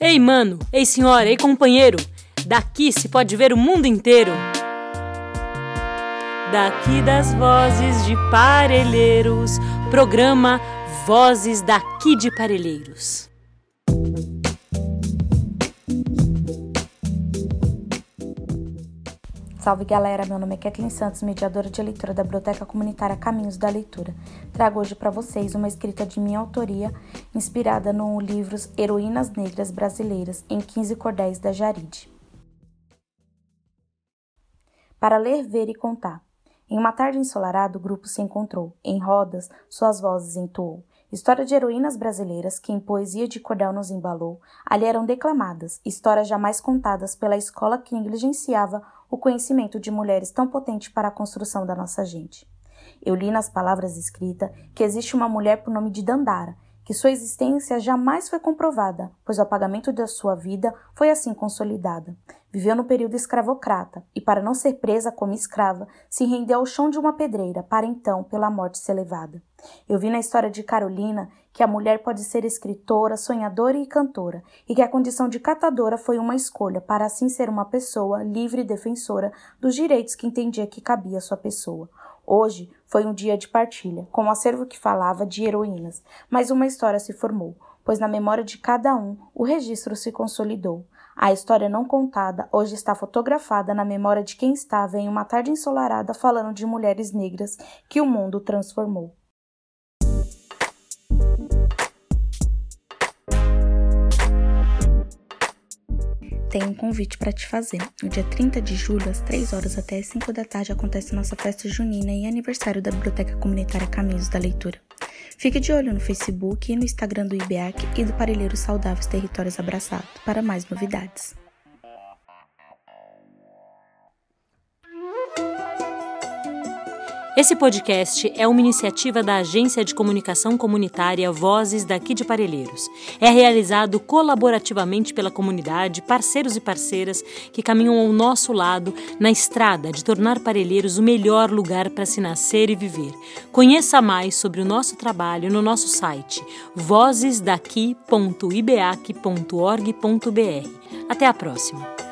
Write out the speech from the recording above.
Ei, mano, ei, senhora, ei, companheiro, daqui se pode ver o mundo inteiro. Daqui das vozes de Parelheiros, programa Vozes daqui de Parelheiros. Salve galera, meu nome é Kathleen Santos, mediadora de leitura da Biblioteca Comunitária Caminhos da Leitura. Trago hoje para vocês uma escrita de minha autoria, inspirada no livro Heroínas Negras Brasileiras, em 15 Cordéis da Jaride. Para ler, ver e contar. Em uma tarde ensolarada, o grupo se encontrou. Em rodas, suas vozes entoou. História de heroínas brasileiras que em poesia de cordel nos embalou, ali eram declamadas, histórias jamais contadas pela escola que negligenciava o conhecimento de mulheres tão potente para a construção da nossa gente. Eu li nas palavras escritas que existe uma mulher por nome de Dandara, que sua existência jamais foi comprovada, pois o apagamento da sua vida foi assim consolidada. Viveu no período escravocrata e, para não ser presa como escrava, se rendeu ao chão de uma pedreira, para então, pela morte, ser levada. Eu vi na história de Carolina que a mulher pode ser escritora, sonhadora e cantora, e que a condição de catadora foi uma escolha para assim ser uma pessoa livre e defensora dos direitos que entendia que cabia à sua pessoa. Hoje foi um dia de partilha, com um acervo que falava de heroínas, mas uma história se formou, pois na memória de cada um o registro se consolidou. A história não contada hoje está fotografada na memória de quem estava em uma tarde ensolarada falando de mulheres negras que o mundo transformou. Tenho um convite para te fazer. No dia 30 de julho, às 3 horas até as 5 da tarde, acontece nossa festa junina e aniversário da Biblioteca Comunitária Caminhos da Leitura. Fique de olho no Facebook e no Instagram do IBEAC e do Parelheiro Saudáveis Territórios Abraçados para mais novidades. Esse podcast é uma iniciativa da Agência de Comunicação Comunitária Vozes daqui de Parelheiros. É realizado colaborativamente pela comunidade, parceiros e parceiras que caminham ao nosso lado na estrada de tornar Parelheiros o melhor lugar para se nascer e viver. Conheça mais sobre o nosso trabalho no nosso site vozesdaqui.ibeac.org.br. Até a próxima!